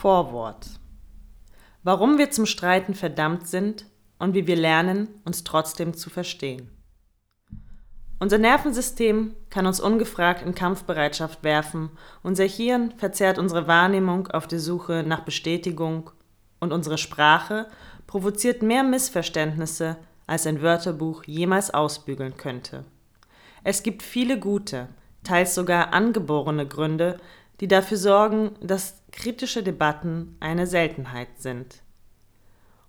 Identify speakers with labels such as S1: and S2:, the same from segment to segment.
S1: Vorwort. Warum wir zum Streiten verdammt sind und wie wir lernen, uns trotzdem zu verstehen. Unser Nervensystem kann uns ungefragt in Kampfbereitschaft werfen, unser Hirn verzerrt unsere Wahrnehmung auf der Suche nach Bestätigung und unsere Sprache provoziert mehr Missverständnisse, als ein Wörterbuch jemals ausbügeln könnte. Es gibt viele gute, teils sogar angeborene Gründe, die dafür sorgen, dass kritische Debatten eine Seltenheit sind.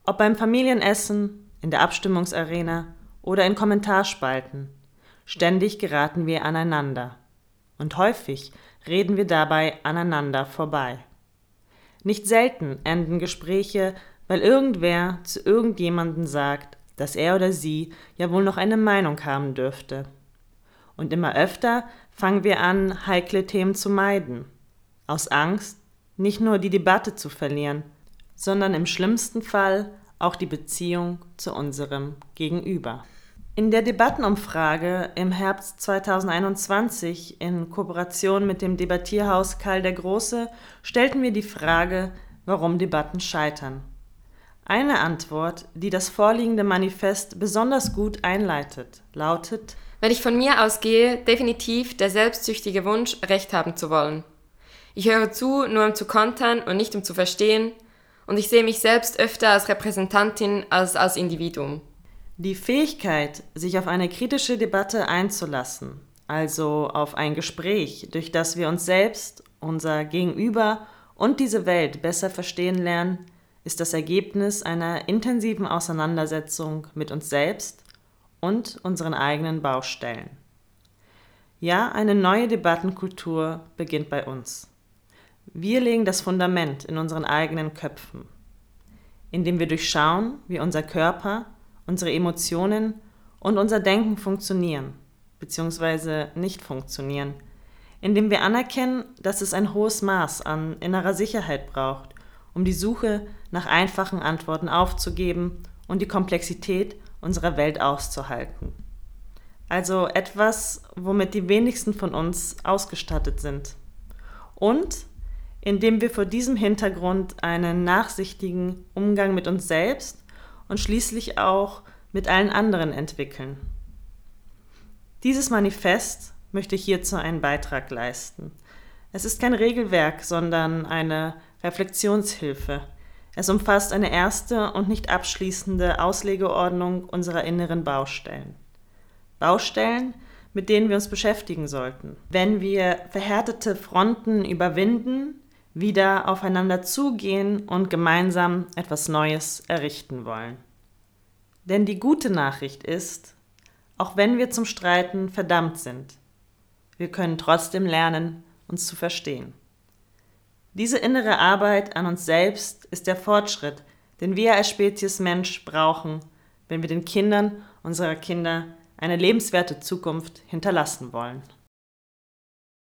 S1: Ob beim Familienessen, in der Abstimmungsarena oder in Kommentarspalten, ständig geraten wir aneinander. Und häufig reden wir dabei aneinander vorbei. Nicht selten enden Gespräche, weil irgendwer zu irgendjemandem sagt, dass er oder sie ja wohl noch eine Meinung haben dürfte. Und immer öfter fangen wir an, heikle Themen zu meiden, aus Angst, nicht nur die Debatte zu verlieren, sondern im schlimmsten Fall auch die Beziehung zu unserem Gegenüber. In der Debattenumfrage im Herbst 2021 in Kooperation mit dem Debattierhaus Karl der Große stellten wir die Frage, warum Debatten scheitern. Eine Antwort, die das vorliegende Manifest besonders gut einleitet, lautet
S2: Wenn ich von mir ausgehe, definitiv der selbstsüchtige Wunsch, Recht haben zu wollen. Ich höre zu, nur um zu kontern und nicht um zu verstehen, und ich sehe mich selbst öfter als Repräsentantin als als Individuum.
S1: Die Fähigkeit, sich auf eine kritische Debatte einzulassen, also auf ein Gespräch, durch das wir uns selbst, unser Gegenüber und diese Welt besser verstehen lernen, ist das Ergebnis einer intensiven Auseinandersetzung mit uns selbst und unseren eigenen Baustellen. Ja, eine neue Debattenkultur beginnt bei uns. Wir legen das Fundament in unseren eigenen Köpfen, indem wir durchschauen, wie unser Körper, unsere Emotionen und unser Denken funktionieren bzw. nicht funktionieren, indem wir anerkennen, dass es ein hohes Maß an innerer Sicherheit braucht, um die Suche nach einfachen Antworten aufzugeben und die Komplexität unserer Welt auszuhalten. Also etwas, womit die wenigsten von uns ausgestattet sind. Und indem wir vor diesem Hintergrund einen nachsichtigen Umgang mit uns selbst und schließlich auch mit allen anderen entwickeln. Dieses Manifest möchte ich hierzu einen Beitrag leisten. Es ist kein Regelwerk, sondern eine Reflexionshilfe. Es umfasst eine erste und nicht abschließende Auslegeordnung unserer inneren Baustellen. Baustellen, mit denen wir uns beschäftigen sollten. Wenn wir verhärtete Fronten überwinden, wieder aufeinander zugehen und gemeinsam etwas Neues errichten wollen. Denn die gute Nachricht ist, auch wenn wir zum Streiten verdammt sind, wir können trotzdem lernen, uns zu verstehen. Diese innere Arbeit an uns selbst ist der Fortschritt, den wir als Spezies Mensch brauchen, wenn wir den Kindern unserer Kinder eine lebenswerte Zukunft hinterlassen wollen.